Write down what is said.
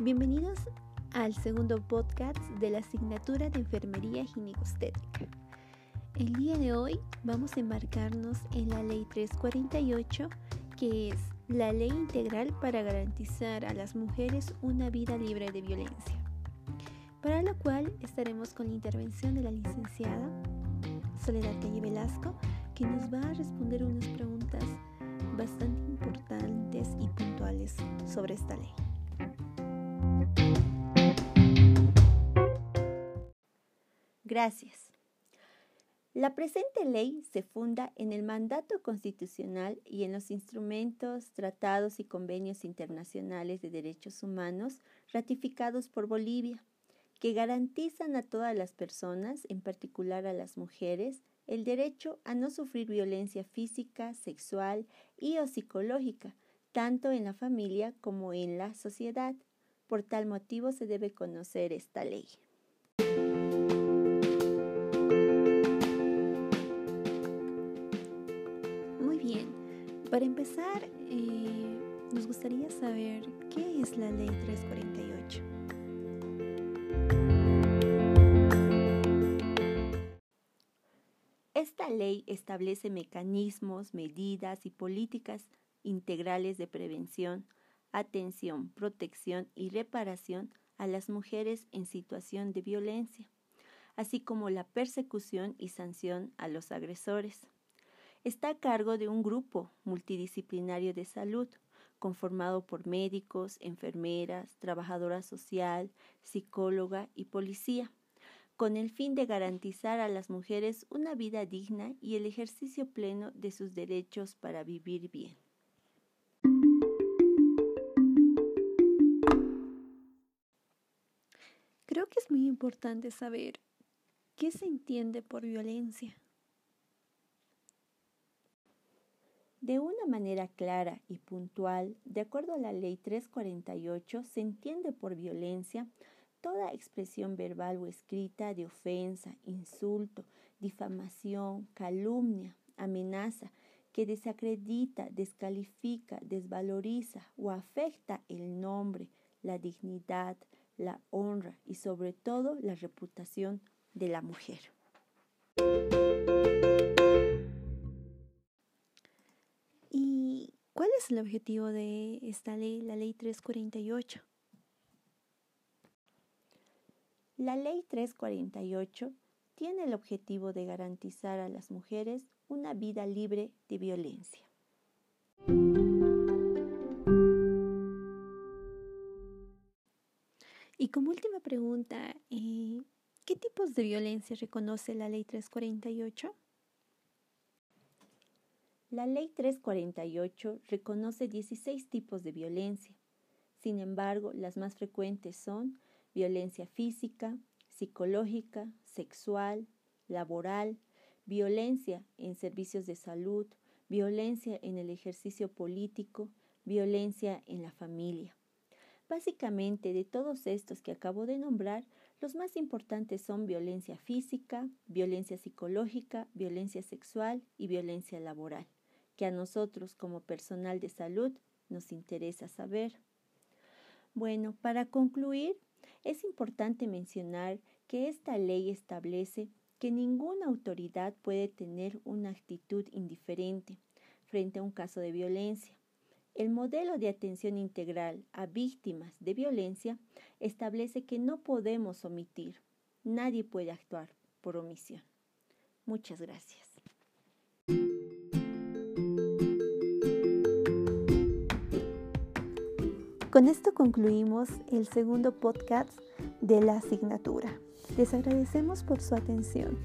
Bienvenidos al segundo podcast de la asignatura de Enfermería Ginecostétrica. El día de hoy vamos a embarcarnos en la Ley 348, que es la ley integral para garantizar a las mujeres una vida libre de violencia, para lo cual estaremos con la intervención de la licenciada Soledad Calle Velasco, que nos va a responder unas preguntas bastante importantes y puntuales sobre esta ley. Gracias. La presente ley se funda en el mandato constitucional y en los instrumentos, tratados y convenios internacionales de derechos humanos ratificados por Bolivia, que garantizan a todas las personas, en particular a las mujeres, el derecho a no sufrir violencia física, sexual y o psicológica, tanto en la familia como en la sociedad. Por tal motivo se debe conocer esta ley. Para empezar, eh, nos gustaría saber qué es la Ley 348. Esta ley establece mecanismos, medidas y políticas integrales de prevención, atención, protección y reparación a las mujeres en situación de violencia, así como la persecución y sanción a los agresores está a cargo de un grupo multidisciplinario de salud conformado por médicos, enfermeras, trabajadora social, psicóloga y policía, con el fin de garantizar a las mujeres una vida digna y el ejercicio pleno de sus derechos para vivir bien. Creo que es muy importante saber qué se entiende por violencia. De una manera clara y puntual, de acuerdo a la Ley 348, se entiende por violencia toda expresión verbal o escrita de ofensa, insulto, difamación, calumnia, amenaza, que desacredita, descalifica, desvaloriza o afecta el nombre, la dignidad, la honra y sobre todo la reputación de la mujer. Es el objetivo de esta ley, la ley 348? La ley 348 tiene el objetivo de garantizar a las mujeres una vida libre de violencia. Y como última pregunta, eh, ¿qué tipos de violencia reconoce la ley 348? La Ley 348 reconoce 16 tipos de violencia. Sin embargo, las más frecuentes son violencia física, psicológica, sexual, laboral, violencia en servicios de salud, violencia en el ejercicio político, violencia en la familia. Básicamente, de todos estos que acabo de nombrar, los más importantes son violencia física, violencia psicológica, violencia sexual y violencia laboral que a nosotros como personal de salud nos interesa saber. Bueno, para concluir, es importante mencionar que esta ley establece que ninguna autoridad puede tener una actitud indiferente frente a un caso de violencia. El modelo de atención integral a víctimas de violencia establece que no podemos omitir. Nadie puede actuar por omisión. Muchas gracias. Con esto concluimos el segundo podcast de la asignatura. Les agradecemos por su atención.